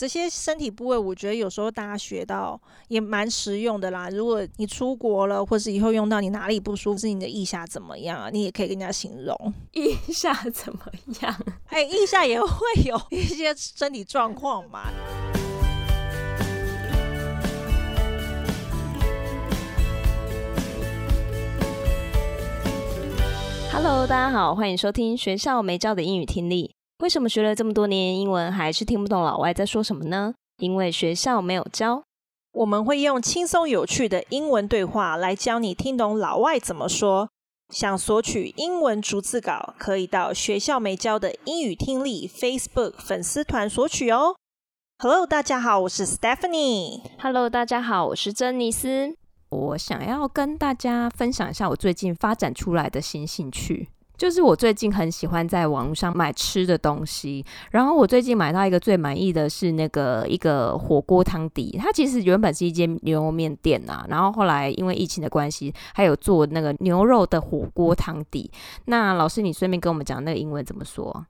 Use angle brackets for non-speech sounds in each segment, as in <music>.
这些身体部位，我觉得有时候大家学到也蛮实用的啦。如果你出国了，或是以后用到你哪里不舒服，是你的腋下怎么样啊？你也可以跟人家形容 <laughs> 腋下怎么样？<laughs> 哎，腋下也会有一些身体状况嘛。Hello，大家好，欢迎收听学校没教的英语听力。为什么学了这么多年英文，还是听不懂老外在说什么呢？因为学校没有教。我们会用轻松有趣的英文对话来教你听懂老外怎么说。想索取英文逐字稿，可以到学校没教的英语听力 Facebook 粉丝团索取哦。Hello，大家好，我是 Stephanie。Hello，大家好，我是珍妮斯。我想要跟大家分享一下我最近发展出来的新兴趣。就是我最近很喜欢在网上买吃的东西，然后我最近买到一个最满意的是那个一个火锅汤底，它其实原本是一间牛肉面店啊，然后后来因为疫情的关系，还有做那个牛肉的火锅汤底。那老师，你顺便跟我们讲那个英文怎么说？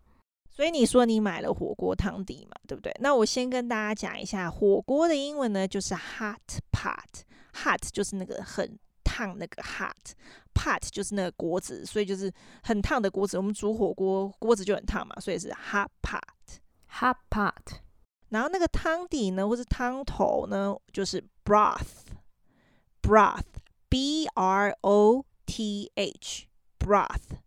所以你说你买了火锅汤底嘛，对不对？那我先跟大家讲一下火锅的英文呢，就是 hot pot，hot 就是那个很。烫那个 hot hot，pot 就是那个锅子，所以就是很烫的锅子。我们煮火锅，锅子就很烫嘛，所以是 hot pot，hot pot。然后那个汤底呢，或是汤头呢，就是 broth，broth，b r o t h，broth。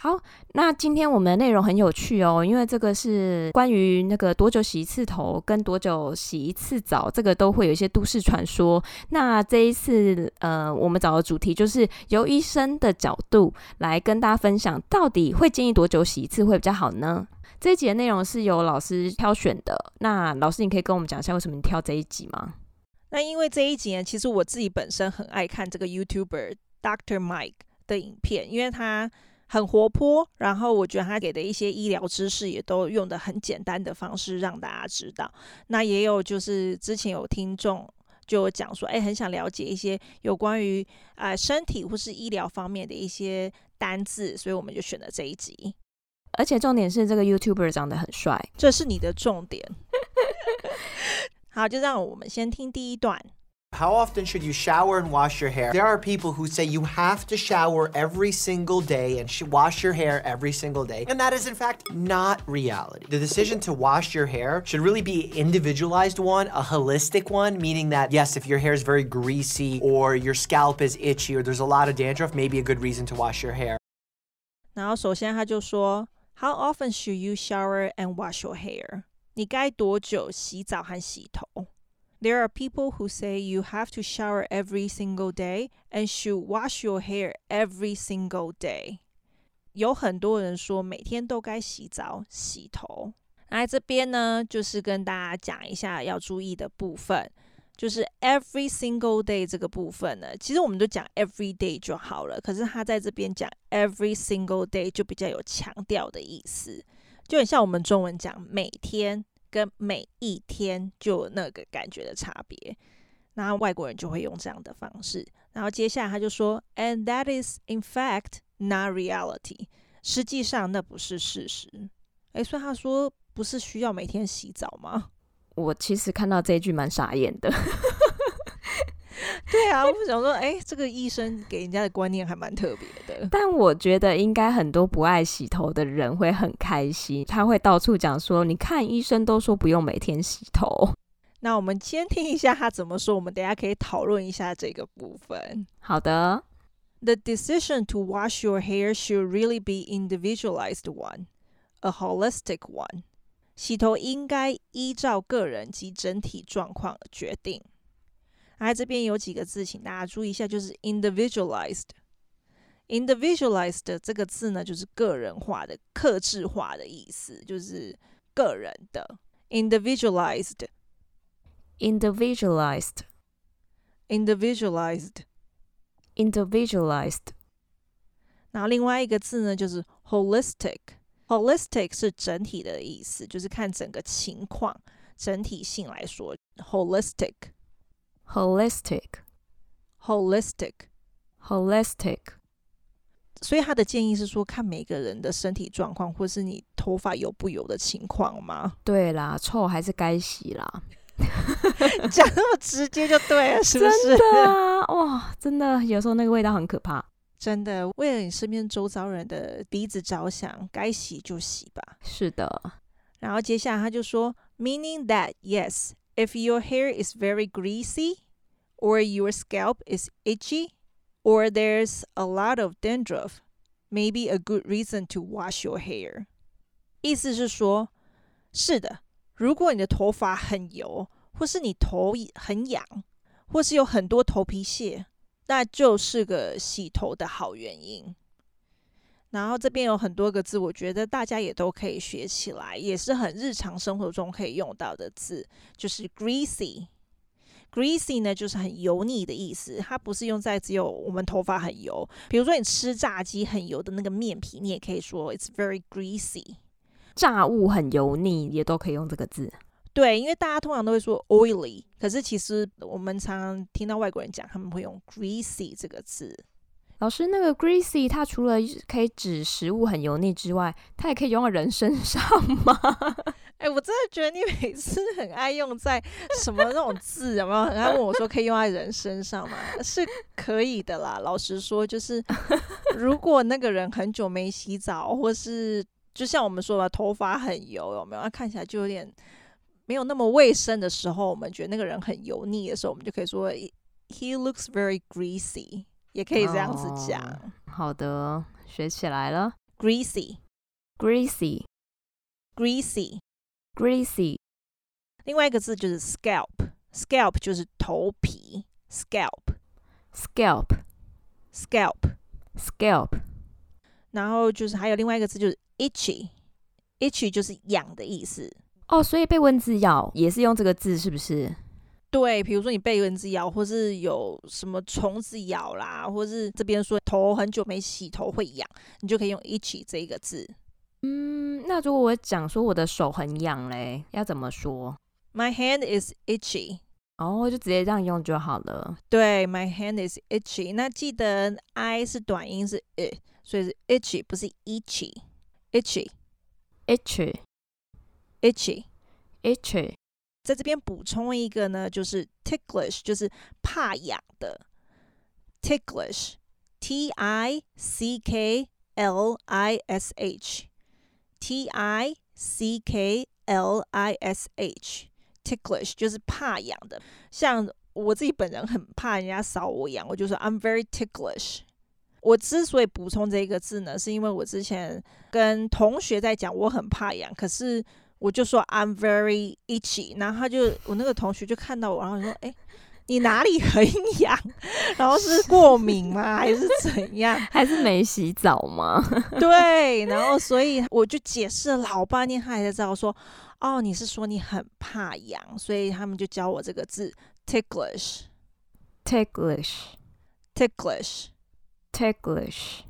好，那今天我们的内容很有趣哦，因为这个是关于那个多久洗一次头跟多久洗一次澡，这个都会有一些都市传说。那这一次，呃，我们找的主题就是由医生的角度来跟大家分享，到底会建议多久洗一次会比较好呢？这一集的内容是由老师挑选的。那老师，你可以跟我们讲一下为什么你挑这一集吗？那因为这一集呢，其实我自己本身很爱看这个 YouTuber Doctor Mike 的影片，因为他。很活泼，然后我觉得他给的一些医疗知识也都用的很简单的方式让大家知道。那也有就是之前有听众就讲说，哎，很想了解一些有关于啊、呃、身体或是医疗方面的一些单字，所以我们就选了这一集。而且重点是这个 YouTuber 长得很帅，这是你的重点。<laughs> 好，就让我们先听第一段。How often should you shower and wash your hair? There are people who say you have to shower every single day and wash your hair every single day. And that is, in fact, not reality. The decision to wash your hair should really be an individualized one, a holistic one, meaning that, yes, if your hair is very greasy or your scalp is itchy or there's a lot of dandruff, maybe a good reason to wash your hair. 然后首先他就说，How often should you shower and wash your hair? 你该多久洗澡和洗头 ？There are people who say you have to shower every single day and should wash your hair every single day. 有很多人说每天都该洗澡洗头。那这边呢，就是跟大家讲一下要注意的部分，就是 every single day 这个部分呢，其实我们都讲 every day 就好了。可是他在这边讲 every single day 就比较有强调的意思，就很像我们中文讲每天。跟每一天就那个感觉的差别，那外国人就会用这样的方式。然后接下来他就说，And that is in fact not reality。实际上那不是事实。诶，所以他说不是需要每天洗澡吗？我其实看到这一句蛮傻眼的。<laughs> 对啊，我想说，哎，这个医生给人家的观念还蛮特别的。<laughs> 但我觉得应该很多不爱洗头的人会很开心，他会到处讲说，你看医生都说不用每天洗头。<laughs> 那我们先听一下他怎么说，我们等下可以讨论一下这个部分。好的。The decision to wash your hair should really be individualized one, a holistic one. 洗头应该依照个人及整体状况而决定。来，这边有几个字，请大家注意一下，就是 individualized。individualized 这个字呢，就是个人化的、克制化的意思，就是个人的。individualized。individualized。individualized。individualized。然后另外一个字呢，就是 holistic。holistic 是整体的意思，就是看整个情况、整体性来说，holistic。Holistic, holistic, holistic。所以他的建议是说，看每个人的身体状况，或是你头发油不油的情况吗？对啦，臭还是该洗啦。<laughs> 讲那么直接就对了，<laughs> 是不是？真的啊，哇，真的，有时候那个味道很可怕。真的，为了你身边周遭人的鼻子着想，该洗就洗吧。是的。然后接下来他就说，meaning that yes, if your hair is very greasy, or your scalp is itchy, or there's a lot of dandruff, maybe a good reason to wash your hair。意思是说，是的，如果你的头发很油，或是你头很痒，或是有很多头皮屑。那就是个洗头的好原因。 然后这边有很多个字，我觉得大家也都可以学起来，也是很日常生活中可以用到的字，就是 greasy。greasy 呢，就是很油腻的意思，它不是用在只有我们头发很油，比如说你吃炸鸡很油的那个面皮，你也可以说 it's very greasy。炸物很油腻，也都可以用这个字。对，因为大家通常都会说 oily，可是其实我们常常听到外国人讲，他们会用 greasy 这个字。老师，那个 greasy 它除了可以指食物很油腻之外，它也可以用在人身上吗？哎、我真的觉得你每次很爱用在什么那种字，有没有？很爱问我说可以用在人身上吗？是可以的啦。老实说，就是如果那个人很久没洗澡，或是就像我们说的头发很油，有没有？他看起来就有点。没有那么卫生的时候，我们觉得那个人很油腻的时候，我们就可以说 He looks very greasy，也可以这样子讲。Oh, 好的，学起来了。Greasy，greasy，greasy，greasy。另外一个字就是 scalp，scalp 就是头皮，scalp，scalp，scalp，scalp。然后就是还有另外一个字就是 itchy，itchy 就是痒的意思。哦，所以被蚊子咬也是用这个字，是不是？对，比如说你被蚊子咬，或是有什么虫子咬啦，或是这边说头很久没洗头会痒，你就可以用 itchy 这一个字。嗯，那如果我讲说我的手很痒嘞，要怎么说？My hand is itchy。哦，就直接这样用就好了。对，My hand is itchy。那记得 I 是短音是 i，所以是 itchy，不是 itchy，itchy，itchy。在这边补充一个呢，就是 ticklish，就是怕痒的 ticklish，t i c k l i s h，t i c k l i s h，ticklish 就是怕痒的。像我自己本人很怕人家扫我痒，我就说 I'm very ticklish。我之所以补充这个字呢，是因为我之前跟同学在讲我很怕痒，可是。我就说 I'm very itchy，然后他就我那个同学就看到我，然后说：“哎，你哪里很痒？<laughs> 然后是过敏吗？<laughs> 还是怎样？还是没洗澡吗？” <laughs> 对，然后所以我就解释了老半天，他还在知道说：“哦，你是说你很怕痒，所以他们就教我这个字 ticklish，ticklish，ticklish。”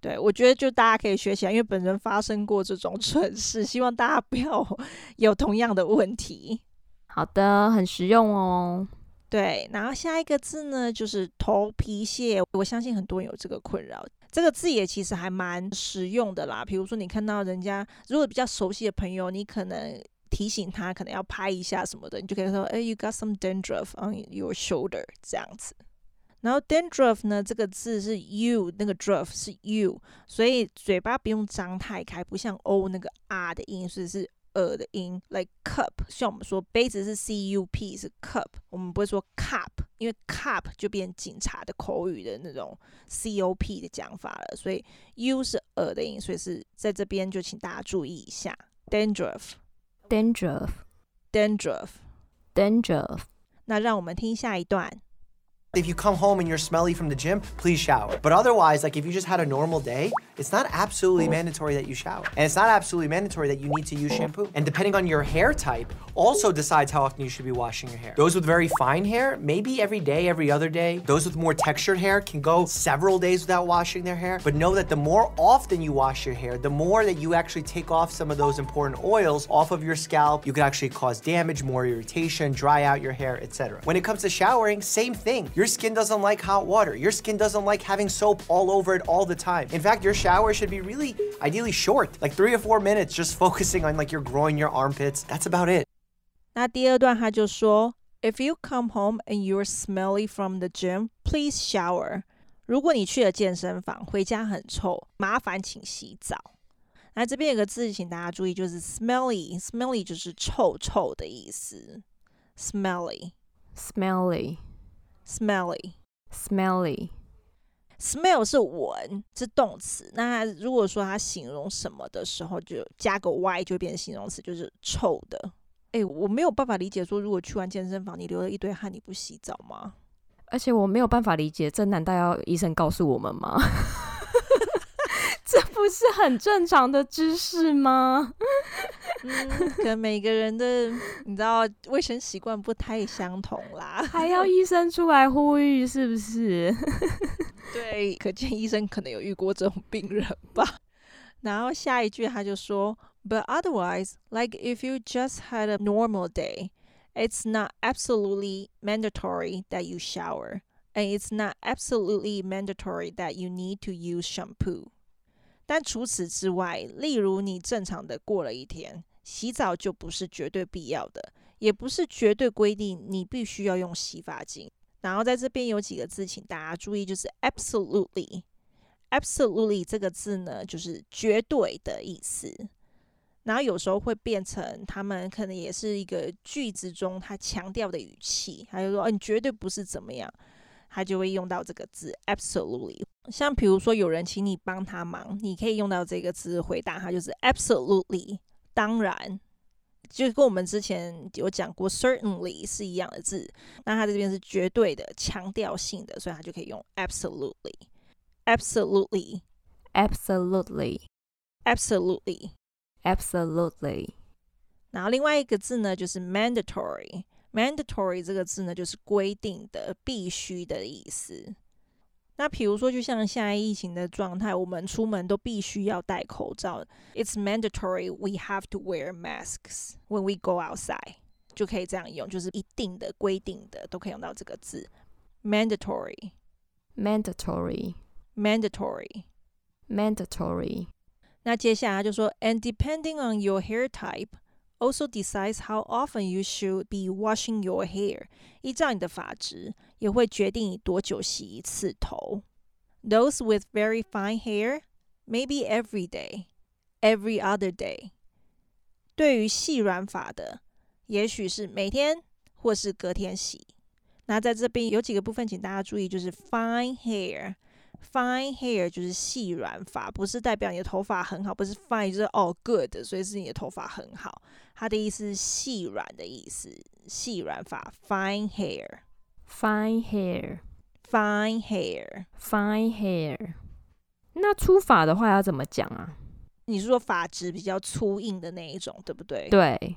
对，我觉得就大家可以学起来，因为本人发生过这种 <laughs> 蠢事，希望大家不要 <laughs> 有同样的问题。好的，很实用哦。对，然后下一个字呢，就是头皮屑。我相信很多人有这个困扰，这个字也其实还蛮实用的啦。比如说，你看到人家如果比较熟悉的朋友，你可能提醒他，可能要拍一下什么的，你就可以说：“哎，you got some dandruff on your shoulder。”这样子。然后 dandruff 呢，这个字是 u，那个 druff 是 u，所以嘴巴不用张太开，不像 o 那个 r 的音，所以是呃的音。like cup，像我们说杯子是 c u p 是 cup，我们不会说 cup，因为 cup 就变警察的口语的那种 c o p 的讲法了。所以 u 是呃的音，所以是在这边就请大家注意一下 dandruff，dandruff，dandruff。那让我们听下一段。If you come home and you're smelly from the gym, please shower. But otherwise, like if you just had a normal day, it's not absolutely mandatory that you shower. And it's not absolutely mandatory that you need to use shampoo. And depending on your hair type, also decides how often you should be washing your hair. Those with very fine hair, maybe every day, every other day. Those with more textured hair can go several days without washing their hair. But know that the more often you wash your hair, the more that you actually take off some of those important oils off of your scalp. You could actually cause damage, more irritation, dry out your hair, etc. When it comes to showering, same thing. You're Your skin doesn't like hot water. Your skin doesn't like having soap all over it all the time. In fact, your shower should be really, ideally short, like three or four minutes, just focusing <laughs> on like your groin, your armpits. That's about it. 那第二段他就说，If you come home and you're smelly from the gym, please shower. 如果你去了健身房，回家很臭，麻烦请洗澡。那这边有个字，请大家注意，就是 smelly。smelly 就是臭臭的意思。 smelly，smelly，smelly，smelly。smell 是闻，是动词。那如果说它形容什么的时候，就加个 y 就变成形容词，就是臭的。哎，我没有办法理解说，如果去完健身房，你流了一堆汗，你不洗澡吗？而且我没有办法理解，这难道要医生告诉我们吗？这不是很正常的知识吗？嗯，可能每个人的你知道卫生习惯不太相同啦，还要医生出来呼吁，是不是？对，可见医生可能有遇过这种病人吧。然后下一句他就说，But otherwise, like if you just had a normal day. It's not absolutely mandatory that you shower, and it's not absolutely mandatory that you need to use shampoo. 但除此之外，例如你正常的过了一天，洗澡就不是绝对必要的，也不是绝对规定你必须要用洗发精。然后在这边有几个字，请大家注意，就是 absolutely。absolutely 这个字呢，就是绝对的意思。然后有时候会变成他们可能也是一个句子中他强调的语气，他就说：“哦，你绝对不是怎么样。”他就会用到这个字 “absolutely”。像比如说有人请你帮他忙，你可以用到这个字回答他，就是 “absolutely”。当然，就跟我们之前有讲过 “certainly” 是一样的字。那它这边是绝对的、强调性的，所以它就可以用 “absolutely”。absolutely，absolutely，absolutely。Absolutely，然后另外一个字呢，就是 mandatory。mandatory 这个字呢，就是规定的、必须的意思。那比如说，就像现在疫情的状态，我们出门都必须要戴口罩。It's mandatory we have to wear masks when we go outside，就可以这样用，就是一定的、规定的，都可以用到这个字。Mandatory, mandatory, mandatory, mandatory。那接下来就说，and depending on your hair type, also decides how often you should be washing your hair。依照你的发质，也会决定你多久洗一次头。Those with very fine hair, maybe every day, every other day。对于细软发的，也许是每天或是隔天洗。那在这边有几个部分，请大家注意，就是 fine hair。Fine hair 就是细软发，不是代表你的头发很好，不是 fine 就是哦 good，所以是你的头发很好。它的意思是细软的意思，细软发。Fine hair，fine hair，fine hair，fine hair。那粗发的话要怎么讲啊？你是说发质比较粗硬的那一种，对不对？对，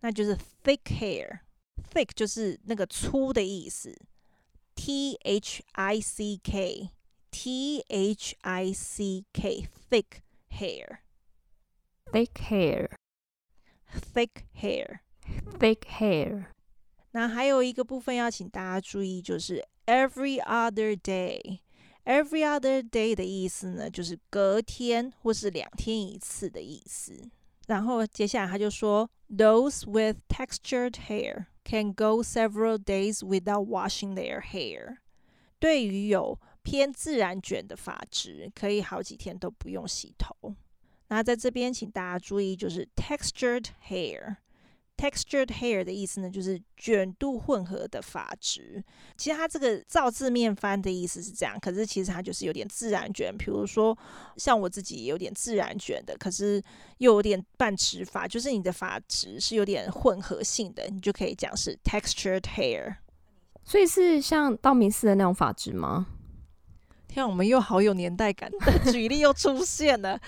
那就是 thick hair。Thick 就是那个粗的意思，T H I C K。T H I C K，thick hair，thick hair，thick hair，thick hair。那还有一个部分要请大家注意，就是 every other day。every other day 的意思呢，就是隔天或是两天一次的意思。然后接下来他就说，those with textured hair can go several days without washing their hair。对于有 偏自然卷的发质，可以好几天都不用洗头。那在这边，请大家注意，就是 textured hair。textured hair 的意思呢，就是卷度混合的发质。其实它这个照字面翻的意思是这样，可是其实它就是有点自然卷。比如说，像我自己有点自然卷的，可是又有点半直发，就是你的发质是有点混合性的，你就可以讲是 textured hair。所以是像道明寺的那种发质吗？天，我们又好有年代感 <laughs> 的举例又出现了，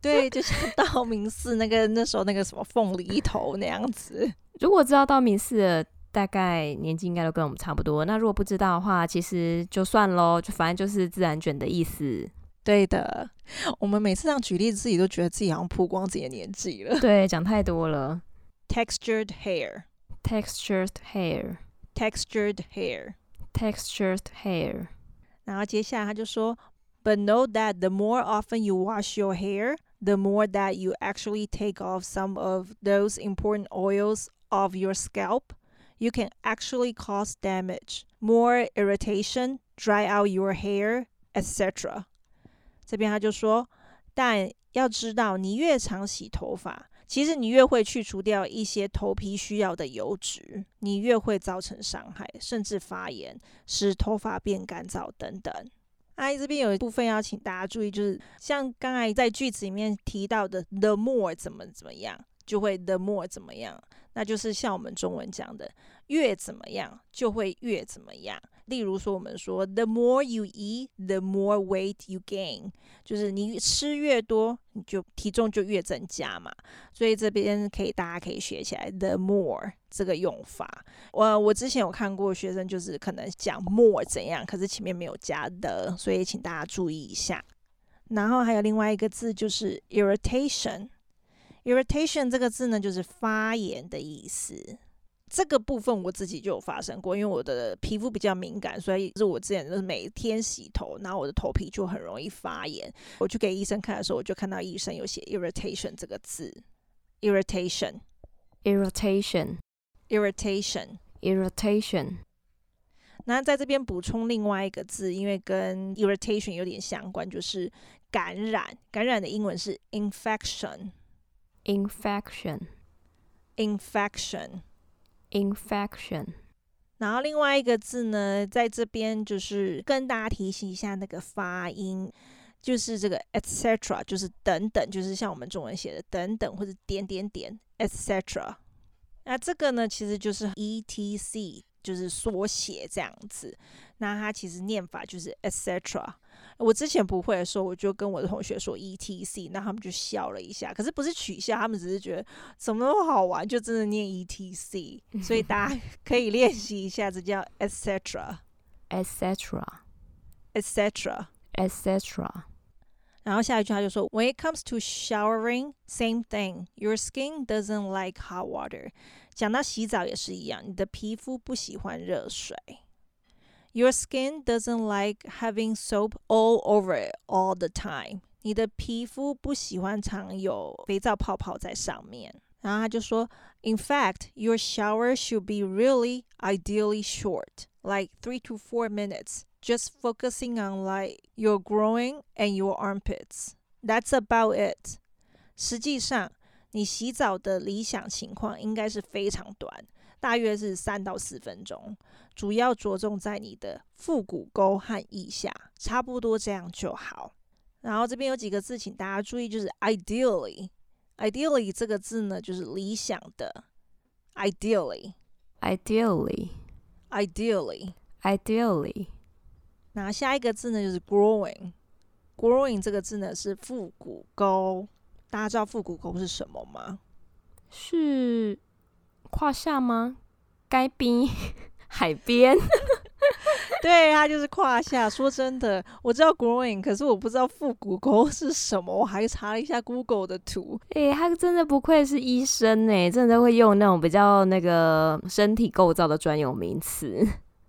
对，就像道明寺那个那时候那个什么凤梨头那样子。如果知道道明寺的，大概年纪应该都跟我们差不多。那如果不知道的话，其实就算喽，就反正就是自然卷的意思。对的，我们每次这样举例，自己都觉得自己好像曝光自己的年纪了。对，讲太多了。Textured hair, textured hair, textured hair, textured hair。然后接下来他就说，But know that the more often you wash your hair, the more that you actually take off some of those important oils of your scalp, you can actually cause damage, more irritation, dry out your hair, etc. 这边他就说，但要知道，你越常洗头发， 其实你越会去除掉一些头皮需要的油脂，你越会造成伤害，甚至发炎，使头发变干燥等等。阿姨这边有一部分要请大家注意，就是像刚才在句子里面提到的，the more 怎么怎么样，就会 the more 怎么样。那就是像我们中文讲的，越怎么样就会越怎么样。例如说，我们说 the more you eat, the more weight you gain，就是你吃越多，你就体重就越增加嘛。所以这边可以大家可以学起来 the more 这个用法。我我之前有看过学生就是可能讲 more 怎样，可是前面没有加 the，所以请大家注意一下。然后还有另外一个字就是 irritation。irritation 这个字呢，就是发炎的意思。这个部分我自己就有发生过，因为我的皮肤比较敏感，所以是我之前就是每天洗头，然后我的头皮就很容易发炎。我去给医生看的时候，我就看到医生有写 irritation 这个字，irritation，irritation，irritation，irritation。那在这边补充另外一个字，因为跟 irritation 有点相关，就是感染。感染的英文是 infection。Infection, 然后另外一个字呢，在这边就是跟大家提醒一下那个发音，就是这个 etc，就是等等，就是像我们中文写的等等或者点点点 etc。那这个呢，其实就是 etc，就是缩写这样子。那它其实念法就是 etc。我之前不会的时候，我就跟我的同学说 E T C，那他们就笑了一下。可是不是取笑，他们只是觉得怎么那么好玩，就真的念 E T C。所以大家 <laughs> 可以练习一下，这叫 etc，etc，etc，etc。然后下一句他就说，When it comes to showering, same thing. Your skin doesn't like hot water。讲到洗澡也是一样，你的皮肤不喜欢热水。Your skin doesn't like having soap all over it all the time。你的皮肤不喜欢常有肥皂泡泡在上面。然后他就说，In fact, your shower should be really ideally short, like three to four minutes, just focusing on like your groin and your armpits. That's about it。实际上，你洗澡的理想情况应该是非常短。 大约是三到四分钟，主要着重在你的腹股沟和腋下，差不多这样就好。然后这边有几个字，请大家注意，就是 ideally，ideally 这个字呢，就是理想的，ideally，ideally，ideally，ideally。那下一个字呢，就是 growing，growing 这个字呢是腹股沟。大家知道腹股沟是什么吗？是。胯下吗？该边 <laughs> 海边，<laughs> 对，它就是胯下。说真的，我知道 groin，可是我不知道腹股沟是什么。我还查了一下 Google 的图。诶，他真的不愧是医生诶，真的会用那种比较那个身体构造的专有名词。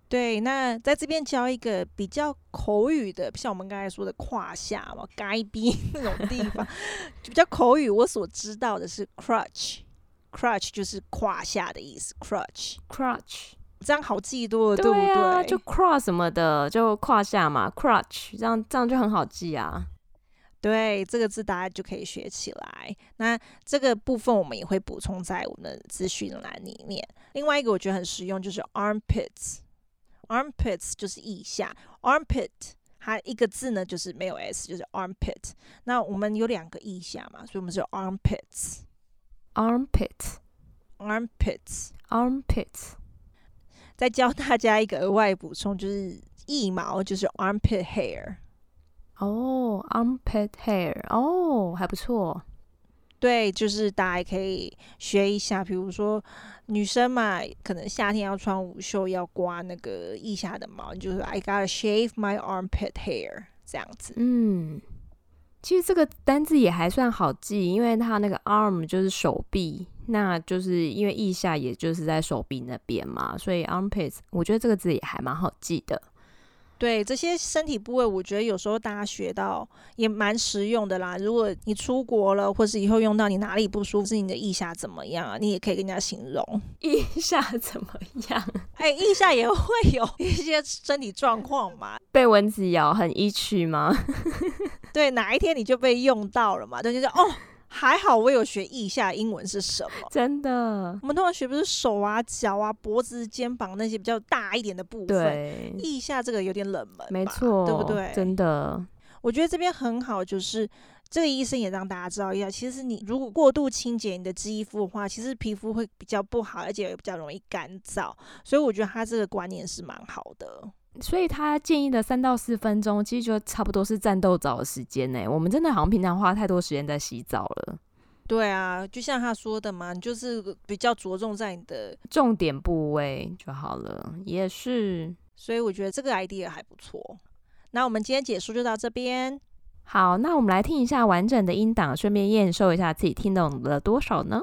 对，那在这边教一个比较口语的，像我们刚才说的胯下嘛，该边那种地方，<laughs> 比较口语。我所知道的是 crotch。Crotch 就是胯下的意思，crutch crutch 这样好记多了，对啊，对不对？就 cross 什么的，就胯下嘛，crutch 这样这样就很好记啊。对，这个字大家就可以学起来。那这个部分我们也会补充在我们的资讯栏里面。另外一个我觉得很实用，就是 armpits，armpits 就是腋下，armpit 它一个字呢就是没有 s，就是 armpit。那我们有两个腋下嘛，所以我们是 armpits。Armpits, armpits, armpits。再教大家一个额外补充，就是腋毛，就是 armpit hair。哦，armpit hair，哦，还不错。对，就是大家可以学一下，比如说女生嘛，可能夏天要穿无袖，要刮那个腋下的毛，就是 I gotta shave my armpit hair 这样子。嗯。其实这个单字也还算好记，因为它那个 arm 就是手臂，那就是因为腋下也就是在手臂那边嘛，所以 armpits 我觉得这个字也还蛮好记的。对，这些身体部位，我觉得有时候大家学到也蛮实用的啦。如果你出国了，或是以后用到你哪里不舒服，是你的腋下怎么样啊？你也可以跟人家形容 <laughs> 腋下怎么样？哎，腋下也会有一些身体状况嘛。<laughs> 被蚊子咬很易去吗？<laughs> 对，哪一天你就被用到了嘛？对，就是哦。还好我有学腋下英文是什么？真的，我们通常学不是手啊、脚啊、脖子、肩膀那些比较大一点的部分。对，腋下这个有点冷门，没错，对不对？真的，我觉得这边很好，就是这个医生也让大家知道一下，其实你如果过度清洁你的肌肤的话，其实皮肤会比较不好，而且也比较容易干燥。所以我觉得他这个观念是蛮好的。所以他建议的三到四分钟，其实就差不多是战斗澡的时间呢。我们真的好像平常花太多时间在洗澡了。对啊，就像他说的嘛，你就是比较着重在你的重点部位就好了。也是，所以我觉得这个 idea 还不错。那我们今天解说就到这边。好，那我们来听一下完整的音档，顺便验收一下自己听懂了多少呢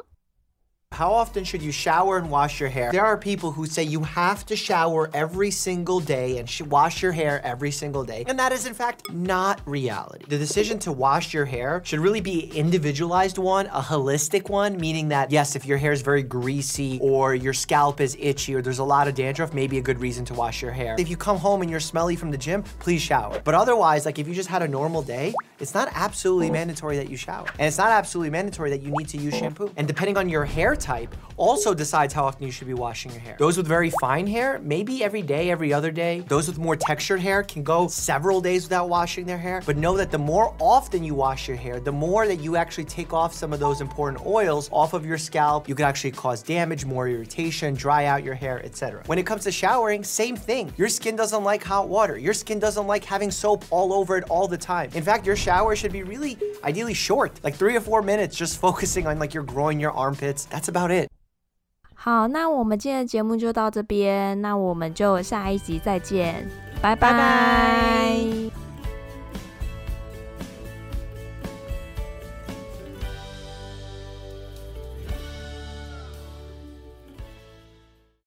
？How often should you shower and wash your hair? There are people who say you have to shower every single day and wash your hair every single day. And that is, in fact, not reality. The decision to wash your hair should really be an individualized one, a holistic one, meaning that, yes, if your hair is very greasy or your scalp is itchy or there's a lot of dandruff, maybe a good reason to wash your hair. If you come home and you're smelly from the gym, please shower. But otherwise, like if you just had a normal day, it's not absolutely mandatory that you shower. And it's not absolutely mandatory that you need to use shampoo. And depending on your hair type also decides how often you should be washing your hair. Those with very fine hair, maybe every day, every other day. Those with more textured hair can go several days without washing their hair. But know that the more often you wash your hair, the more that you actually take off some of those important oils off of your scalp. You could actually cause damage, more irritation, dry out your hair, etc. When it comes to showering, same thing. Your skin doesn't like hot water. Your skin doesn't like having soap all over it all the time. In fact, your shower should be really ideally short, like three or four minutes, just focusing on like your groin, your armpits. That's about it. 好，那我们今天的节目就到这边，那我们就下一集再见，拜拜。拜拜。